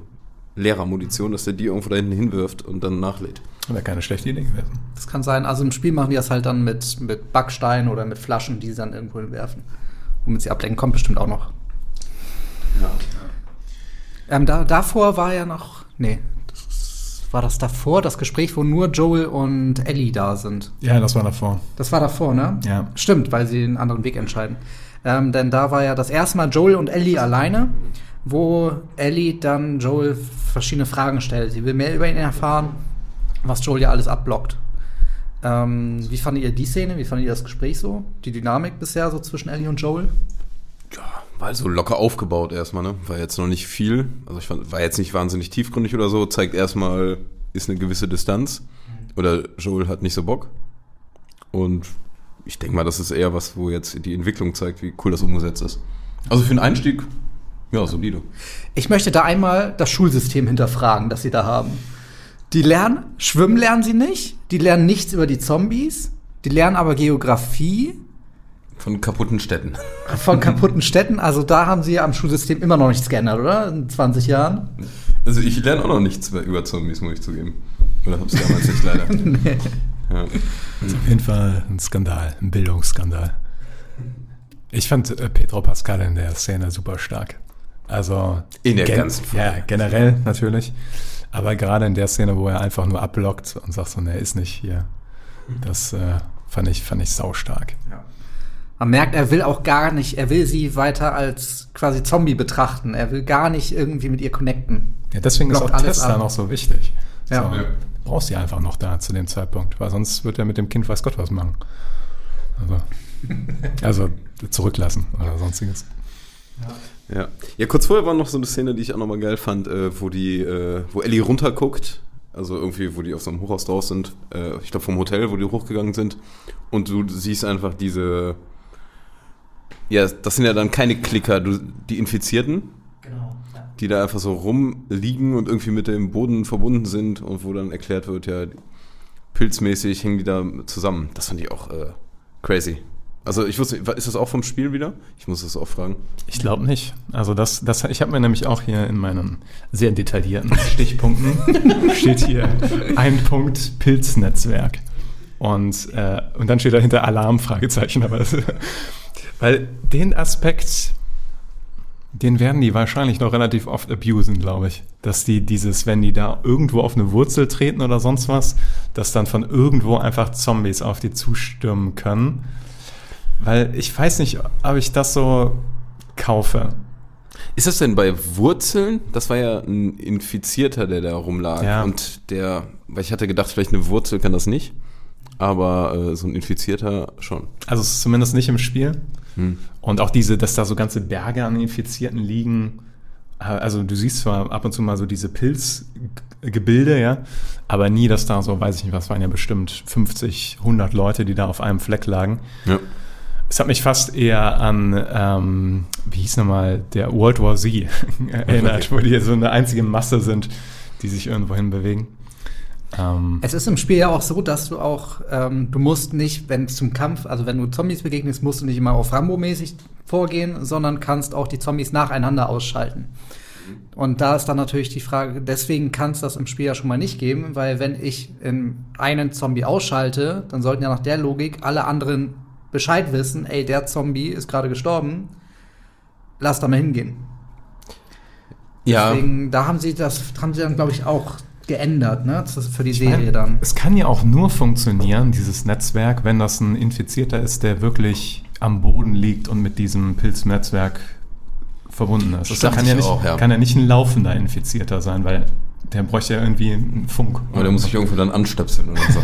leerer Munition, dass er die irgendwo da hinten hinwirft und dann nachlädt. Wäre keine schlechte Idee gewesen. Das kann sein. Also im Spiel machen die das halt dann mit, mit Backsteinen oder mit Flaschen, die sie dann irgendwo hinwerfen. Womit sie ablenken, kommt bestimmt auch noch. Ähm, da, davor war ja noch. Nee. War das davor, das Gespräch, wo nur Joel und Ellie da sind? Ja, das war davor. Das war davor, ne? Ja. Stimmt, weil sie einen anderen Weg entscheiden. Ähm, denn da war ja das erste Mal Joel und Ellie alleine, wo Ellie dann Joel verschiedene Fragen stellt. Sie will mehr über ihn erfahren, was Joel ja alles abblockt. Ähm, wie fandet ihr die Szene? Wie fandet ihr das Gespräch so? Die Dynamik bisher so zwischen Ellie und Joel? War halt so locker aufgebaut erstmal, ne? War jetzt noch nicht viel. Also ich fand, war jetzt nicht wahnsinnig tiefgründig oder so. Zeigt erstmal, ist eine gewisse Distanz. Oder Joel hat nicht so Bock. Und ich denke mal, das ist eher was, wo jetzt die Entwicklung zeigt, wie cool das umgesetzt ist. Also für den Einstieg, ja, solide. Ich möchte da einmal das Schulsystem hinterfragen, das sie da haben. Die lernen, schwimmen lernen sie nicht, die lernen nichts über die Zombies, die lernen aber Geografie, Von kaputten Städten. von kaputten Städten. Also da haben sie ja am Schulsystem immer noch nichts geändert, oder? In 20 Jahren. Also ich lerne auch noch nichts über Zombies, muss ich zugeben. Oder hab's damals nicht leider. ja. Das ist auf jeden Fall ein Skandal, ein Bildungsskandal. Ich fand äh, Pedro Pascal in der Szene super stark. Also In der ganzen Folge. Ja, generell natürlich. Aber gerade in der Szene, wo er einfach nur abblockt und sagt so, ne, ist nicht hier. Das äh, fand ich, fand ich saustark. Man merkt, er will auch gar nicht, er will sie weiter als quasi Zombie betrachten. Er will gar nicht irgendwie mit ihr connecten. Ja, deswegen ist Blockt auch alles Tessa noch so wichtig. Ja. So, Ja. Brauchst sie einfach noch da zu dem Zeitpunkt, weil sonst wird er mit dem Kind weiß Gott was machen. Also, also zurücklassen oder sonstiges. Ja. ja, kurz vorher war noch so eine Szene, die ich auch nochmal geil fand, äh, wo die, äh, wo Ellie runterguckt, also irgendwie, wo die auf so einem Hochhaus draus sind, äh, ich glaube vom Hotel, wo die hochgegangen sind, und du siehst einfach diese, ja, das sind ja dann keine Klicker, du, die Infizierten, Genau. die da einfach so rumliegen und irgendwie mit dem Boden verbunden sind und wo dann erklärt wird, ja, pilzmäßig hängen die da zusammen. Das fand ich auch äh, crazy. Also ich wusste, ist das auch vom Spiel wieder? Ich muss das auch fragen. Ich glaube nicht. Also das, das, ich habe mir nämlich auch hier in meinen sehr detaillierten Stichpunkten steht hier ein Punkt Pilznetzwerk und äh, und dann steht dahinter Alarm Fragezeichen. Aber das, weil den Aspekt, den werden die wahrscheinlich noch relativ oft abusen, glaube ich, dass die dieses, wenn die da irgendwo auf eine Wurzel treten oder sonst was, dass dann von irgendwo einfach Zombies auf die zustürmen können. Weil ich weiß nicht, ob ich das so kaufe. Ist das denn bei Wurzeln? Das war ja ein Infizierter, der da rumlag. Ja. Und der, weil ich hatte gedacht, vielleicht eine Wurzel kann das nicht. Aber äh, so ein Infizierter schon. Also zumindest nicht im Spiel. Hm. Und auch diese, dass da so ganze Berge an Infizierten liegen. Also du siehst zwar ab und zu mal so diese Pilzgebilde, ja, aber nie, dass da so, weiß ich nicht, was waren ja bestimmt 50, 100 Leute, die da auf einem Fleck lagen. Ja. Es hat mich fast eher an, ähm, wie hieß nochmal, der World War Z erinnert, wo die so eine einzige Masse sind, die sich irgendwo hin bewegen. Ähm, Es ist im Spiel ja auch so, dass du auch, ähm, du musst nicht, wenn es zum Kampf, also wenn du Zombies begegnest, musst du nicht immer auf Rambo-mäßig vorgehen, sondern kannst auch die Zombies nacheinander ausschalten. Und da ist dann natürlich die Frage, deswegen kann es das im Spiel ja schon mal nicht geben, weil wenn ich in einen Zombie ausschalte, dann sollten ja nach der Logik alle anderen Bescheid wissen, ey, der Zombie ist gerade gestorben, lass da mal hingehen. Ja. Deswegen, da haben sie das, haben sie dann, glaube ich, auch geändert, ne? Für die Ich Serie meine, dann. Es kann ja auch nur funktionieren, dieses Netzwerk, wenn das ein Infizierter ist, der wirklich am Boden liegt und mit diesem Pilznetzwerk verbunden ist. Das Dachte kann ja, ich nicht, auch, ja. kann ja nicht ein laufender Infizierter sein, weil der bräuchte ja irgendwie einen Funk. Aber der muss sich irgendwo dann anstöpseln oder so.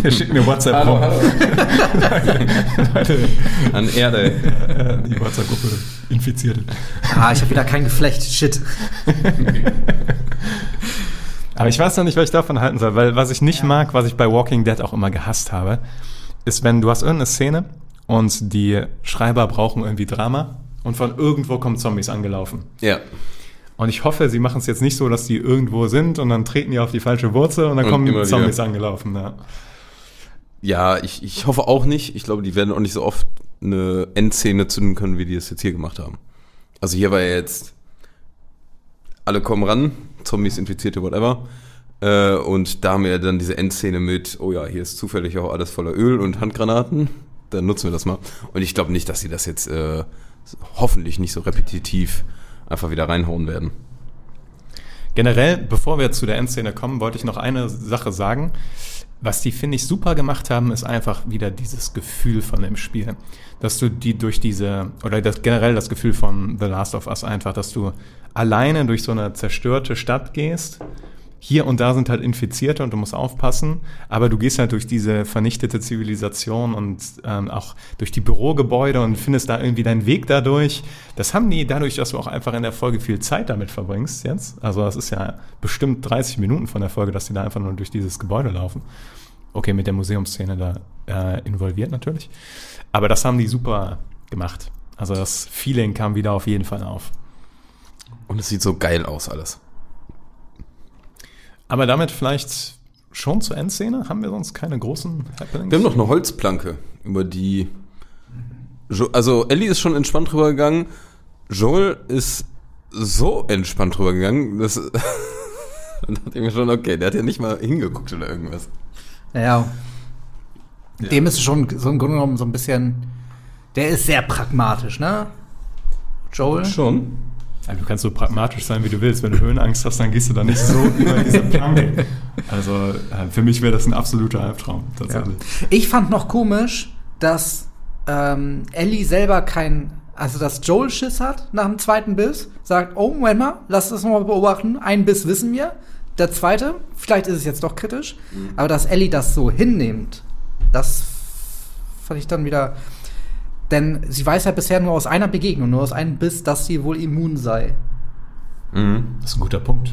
der schickt mir WhatsApp rum. Leute, An Erde. die WhatsApp-Gruppe Infizierte. Ah, ich habe wieder kein Geflecht. Shit. Aber ich weiß noch nicht, was ich davon halten soll, weil was ich nicht mag, was ich bei Walking Dead auch immer gehasst habe, ist, wenn du hast irgendeine Szene und die Schreiber brauchen irgendwie Drama und von irgendwo kommen Zombies angelaufen. Ja. Und ich hoffe, sie machen es jetzt nicht so, dass die irgendwo sind und dann treten die auf die falsche Wurzel und dann Und kommen Zombies wieder. angelaufen. Ja. Ja, ich, ich hoffe auch nicht. Ich glaube, die werden auch nicht so oft eine Endszene zünden können, wie die es jetzt hier gemacht haben. Also hier war ja jetzt, alle kommen ran, Zombies, Infizierte, whatever. Äh, und da haben wir dann diese Endszene mit, oh ja, hier ist zufällig auch alles voller Öl und Handgranaten. Dann nutzen wir das mal. Und ich glaube nicht, dass sie das jetzt äh, hoffentlich nicht so repetitiv einfach wieder reinhauen werden. Generell, bevor wir zu der Endszene kommen, wollte ich noch eine Sache sagen. Was die, finde ich, super gemacht haben, ist einfach wieder dieses Gefühl von dem Spiel. Dass du die durch diese, oder das, generell das Gefühl von The Last of Us einfach, dass du alleine durch so eine zerstörte Stadt gehst. Hier und da sind halt Infizierte und du musst aufpassen, aber du gehst halt durch diese vernichtete Zivilisation und ähm, auch durch die Bürogebäude und findest da irgendwie deinen Weg dadurch. Das haben die dadurch, dass du auch einfach in der Folge viel Zeit damit verbringst jetzt. Also das ist ja bestimmt 30 Minuten von der Folge, dass die da einfach nur durch dieses Gebäude laufen. Okay, mit der Museumsszene da äh, involviert natürlich. Aber das haben die super gemacht. Also das Feeling kam wieder auf jeden Fall auf. Und es sieht so geil aus alles. Aber damit vielleicht schon zur Endszene? Haben wir sonst keine großen Happenings? Wir haben noch eine Holzplanke, über die. Jo also, Ellie ist schon entspannt drüber gegangen. Joel ist so entspannt drüber gegangen, dass. Dann dachte ich mir schon, okay, der hat ja nicht mal hingeguckt oder irgendwas. Ja. Dem ist schon so im Grunde genommen so ein bisschen. Der ist sehr pragmatisch, ne? Joel? Schon. Also du kannst so pragmatisch sein, wie du willst. Wenn du Höhenangst hast, dann gehst du da nicht so über diese Planke. Also äh, für mich wäre das ein absoluter Albtraum, Ja. tatsächlich. Ich fand noch komisch, dass ähm, Ellie selber kein, also dass Joel Schiss hat nach dem zweiten Biss, sagt, oh, Moment mal, lass das nochmal beobachten, ein Biss wissen wir, der zweite, vielleicht ist es jetzt doch kritisch, aber dass Ellie das so hinnimmt, das fand ich dann wieder, denn sie weiß ja bisher nur aus einer Begegnung, nur aus einem Biss, dass sie wohl immun sei. Mhm. Das ist ein guter Punkt.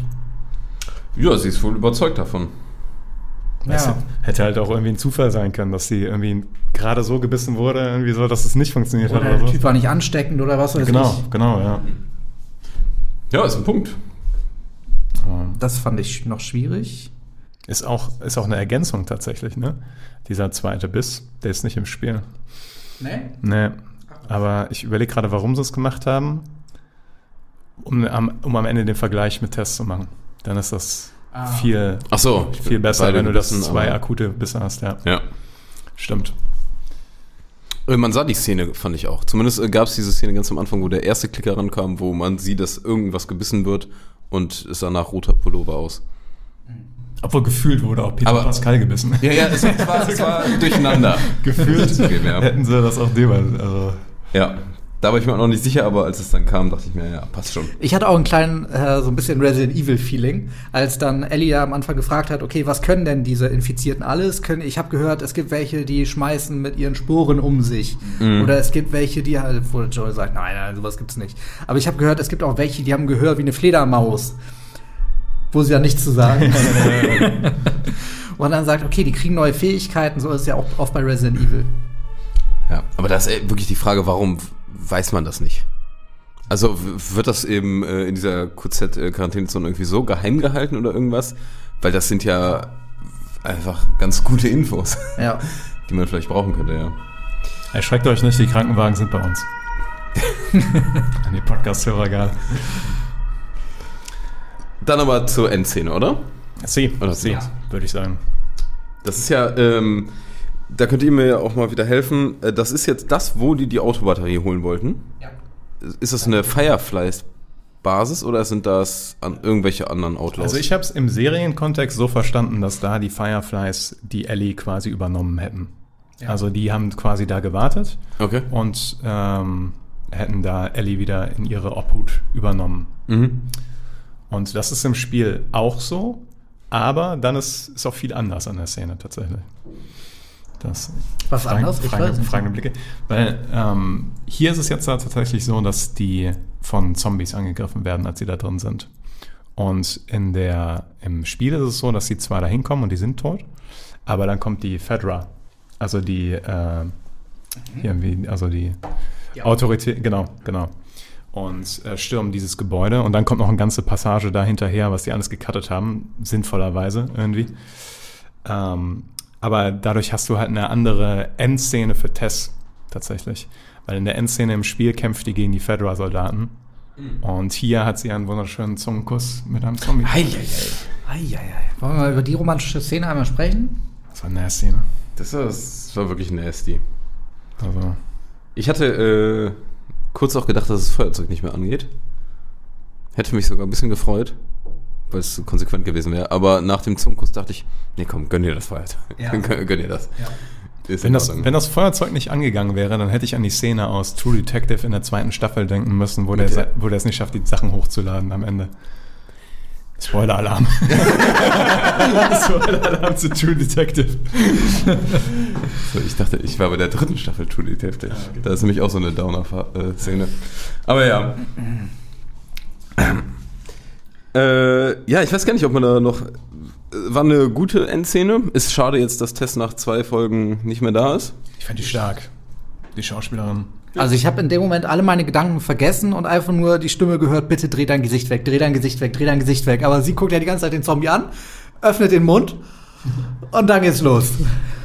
Ja, sie ist wohl überzeugt davon. Weißt Ja. du, hätte halt auch irgendwie ein Zufall sein können, dass sie irgendwie gerade so gebissen wurde, irgendwie so, dass es nicht funktioniert Oder hat der oder so. Typ war nicht ansteckend oder was weiß Genau, ich. genau, ja. Ja, ist ein Punkt. Das fand ich noch schwierig. Ist auch, ist auch eine Ergänzung tatsächlich, ne? Dieser zweite Biss, der ist nicht im Spiel. Nee? Nee. Aber ich überlege gerade, warum sie es gemacht haben, um am, um am Ende den Vergleich mit Tests zu machen. Dann ist das Ah. viel, Ach so. viel besser, wenn du das gebissen, zwei akute Bisse hast, ja. Ja. Stimmt. Äh, Man sah die Szene, fand ich auch. Zumindest gab es diese Szene ganz am Anfang, wo der erste Klicker rankam, wo man sieht, dass irgendwas gebissen wird und es sah nach roter Pullover aus. Obwohl gefühlt wurde auch Peter Aber- Pascal gebissen. Ja, ja, es war, es war durcheinander. gefühlt Zugeben, ja. hätten sie das auch dem, also Ja, da war ich mir auch noch nicht sicher, aber als es dann kam, dachte ich mir, ja, passt schon. Ich hatte auch einen kleinen, äh, so ein bisschen Resident Evil Feeling, als dann Ellie ja am Anfang gefragt hat, okay, was können denn diese Infizierten alles? Können, ich habe gehört, es gibt welche, die schmeißen mit ihren Sporen um sich. Oder es gibt welche, die halt, wo Joel sagt, nein, nein, sowas gibt's nicht. Aber ich habe gehört, es gibt auch welche, die haben Gehör wie eine Fledermaus. Wo sie ja nichts zu sagen. Und dann sagt, okay, die kriegen neue Fähigkeiten, so ist es ja auch oft bei Resident Evil. Ja, aber da ist äh, wirklich die Frage, warum weiß man das nicht? Also wird das eben äh, in dieser QZ-Quarantänezone irgendwie so geheim gehalten oder irgendwas? Weil das sind ja einfach ganz gute Infos, Ja. die man vielleicht brauchen könnte, ja. erschreckt euch nicht, die Krankenwagen sind bei uns. An die Podcast-Hörer egal. Dann aber zur Endszene, oder? Sie, Oder sie, ja. würde ich sagen. Das ist ja, ähm, da könnt ihr mir ja auch mal wieder helfen. Äh, Das ist jetzt das, wo die die Autobatterie holen wollten. Ja. Ist das eine Fireflies-Basis oder sind das an irgendwelche anderen Outlaws? Also ich habe es im Serienkontext so verstanden, dass da die Fireflies die Ellie quasi übernommen hätten. Also die haben quasi da gewartet Okay. und ähm, hätten da Ellie wieder in ihre Obhut übernommen. Mhm. Und das ist im Spiel auch so, aber dann ist, ist auch viel anders an der Szene tatsächlich. Das Was Fragen, anders? Ich Fragen, weiß nicht. fragende Blicke. Weil ähm, hier ist es jetzt tatsächlich so, dass die von Zombies angegriffen werden, als sie da drin sind. Und in der, im Spiel ist es so, dass sie zwar da hinkommen und die sind tot, aber dann kommt die Fedra, also die, äh, Hier, wie, also die, Die Autorität, genau, genau. Und äh, stürmen dieses Gebäude und dann kommt noch eine ganze Passage da hinterher, was die alles gecuttet haben, sinnvollerweise irgendwie. Ähm, aber dadurch hast du halt eine andere Endszene für Tess tatsächlich. Weil in der Endszene im Spiel kämpft die gegen die Fedra-Soldaten. Und hier hat sie einen wunderschönen Zungenkuss mit einem Zombie. Eieiei. Wollen wir mal über die romantische Szene einmal sprechen? Das war eine Szene. Das war, das war wirklich nasty. Also, Ich hatte äh, kurz auch gedacht, dass das Feuerzeug nicht mehr angeht. Hätte mich sogar ein bisschen gefreut, weil es so konsequent gewesen wäre. Aber nach dem Zungenkuss dachte ich, nee komm, gönn dir das Feuerzeug. Ja. gönn, gönn dir das. Ist wenn, das, wenn das Feuerzeug nicht angegangen wäre, dann hätte ich an die Szene aus True Detective in der zweiten Staffel denken müssen, wo der, der- wo der es nicht schafft, die Sachen hochzuladen am Ende. Spoiler-Alarm. Spoiler-Alarm zu True Detective. So, ich dachte, ich war bei der dritten Staffel True Detective. Da ist nämlich auch so eine Downer-Szene. Aber ja. äh, ja, ich weiß gar nicht, ob man da noch. War eine gute Endszene. Ist schade jetzt, dass Tess nach zwei Folgen nicht mehr da ist. Ich fand die stark. Die Schauspielerin. Also ich habe in dem Moment alle meine Gedanken vergessen und einfach nur die Stimme gehört, bitte dreh dein Gesicht weg, dreh dein Gesicht weg, dreh dein Gesicht weg. Aber sie guckt ja die ganze Zeit den Zombie an, öffnet den Mund und dann geht's los.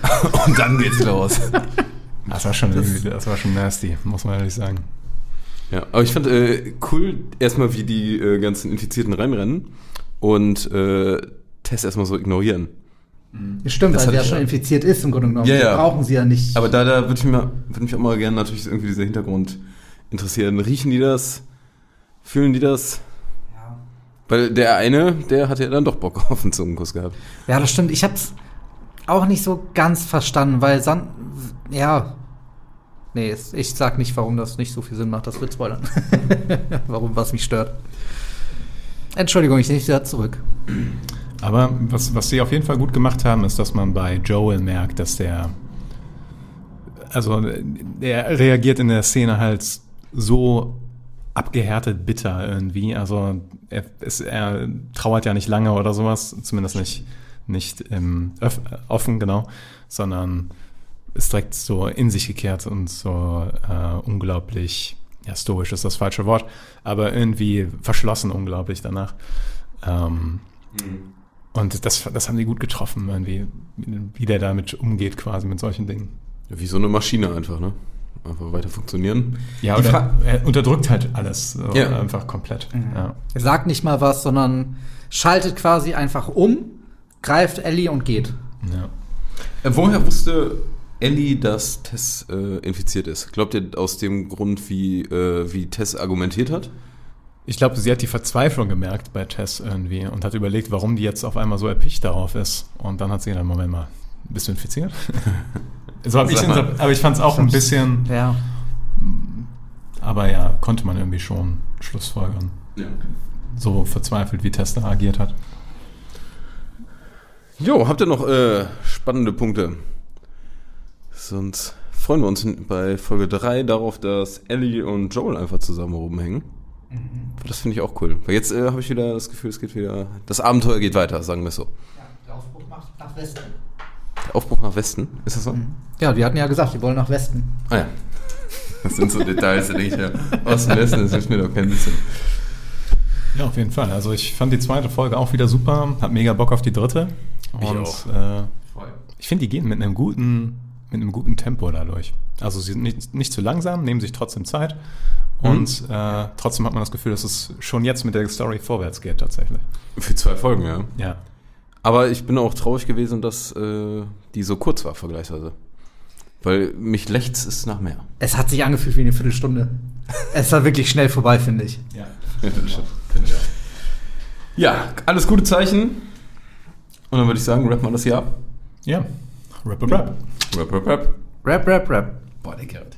Und dann geht's los. Das war schon, irgendwie, das war schon nasty, muss man ehrlich sagen. Ja, aber ich fand äh, cool erstmal, wie die äh, ganzen Infizierten reinrennen und äh, Tess erstmal so ignorieren. Stimmt, Das weil sie ja schon ja. infiziert ist im Grunde genommen. Ja, ja. brauchen sie ja nicht. Aber da, da würde ich, mir- würd mich auch mal gerne natürlich irgendwie dieser Hintergrund interessieren. Riechen die das? Fühlen die das? Weil der eine, der hat ja dann doch Bock auf einen Zungenkuss gehabt. Ja, das stimmt. Ich hab's auch nicht so ganz verstanden, weil san ja. Nee, ich sag nicht, warum das nicht so viel Sinn macht. Das wird spoilern. warum, was mich stört. Entschuldigung, ich nehme da zurück. Aber was, was sie auf jeden Fall gut gemacht haben, ist, dass man bei Joel merkt, dass der. Also, der reagiert in der Szene halt so abgehärtet bitter irgendwie. Also, er, ist, er trauert ja nicht lange oder sowas, zumindest nicht, nicht ähm, öff, offen, genau, sondern ist direkt so in sich gekehrt und so äh, unglaublich, ja, stoisch ist das falsche Wort, aber irgendwie verschlossen unglaublich danach. Ähm, und das, das haben die gut getroffen, irgendwie, wie der damit umgeht, quasi mit solchen Dingen. Wie so eine Maschine einfach, ne? Einfach weiter funktionieren. Ja, oder er unterdrückt halt alles so Ja. einfach komplett. Ja. Er sagt nicht mal was, sondern schaltet quasi einfach um, greift Ellie und geht. Ja. Äh, woher wusste Ellie, dass Tess äh, infiziert ist? Glaubt ihr aus dem Grund, wie, äh, wie Tess argumentiert hat? Ich glaube, sie hat die Verzweiflung gemerkt bei Tess irgendwie und hat überlegt, warum die jetzt auf einmal so erpicht darauf ist. Und dann hat sie gedacht, Moment mal, bist du infiziert? so hab ich aber ich fand es auch ein bisschen, Ja. aber ja, konnte man irgendwie schon schlussfolgern. Ja. So verzweifelt, wie Tess da agiert hat. Jo, habt ihr noch äh, spannende Punkte? Sonst freuen wir uns bei Folge 3 darauf, dass Ellie und Joel einfach zusammen rumhängen. Das finde ich auch cool. Weil jetzt äh, habe ich wieder das Gefühl, es geht wieder. Das Abenteuer geht weiter, sagen wir es so. Der Aufbruch nach Westen. Der Aufbruch nach Westen, ist das so? Ja, die hatten ja gesagt, die wollen nach Westen. Ah ja. Das sind so Details, da denke ich ja. Osten, Westen, das hilft mir doch kein bisschen. Ja, auf jeden Fall. Also ich fand die zweite Folge auch wieder super, hab mega Bock auf die dritte. Ich Und auch. Äh, ich finde, die gehen mit einem guten, mit einem guten Tempo dadurch. Also sie sind nicht, nicht zu langsam, nehmen sich trotzdem Zeit. Und äh, trotzdem hat man das Gefühl, dass es schon jetzt mit der Story vorwärts geht tatsächlich. Für zwei Folgen, ja. Ja. Aber ich bin auch traurig gewesen, dass äh, die so kurz war, vergleichsweise. Weil mich lächts es nach mehr. Es hat sich angefühlt wie eine Viertelstunde. es war wirklich schnell vorbei, finde ich. Ja. Ja, alles gute Zeichen. Und dann würde ich sagen, rappen wir das hier ab. Ja. Rap, rap, rap. Rap, rap, rap. Rap, rap, rap. Boah, der Gerrit.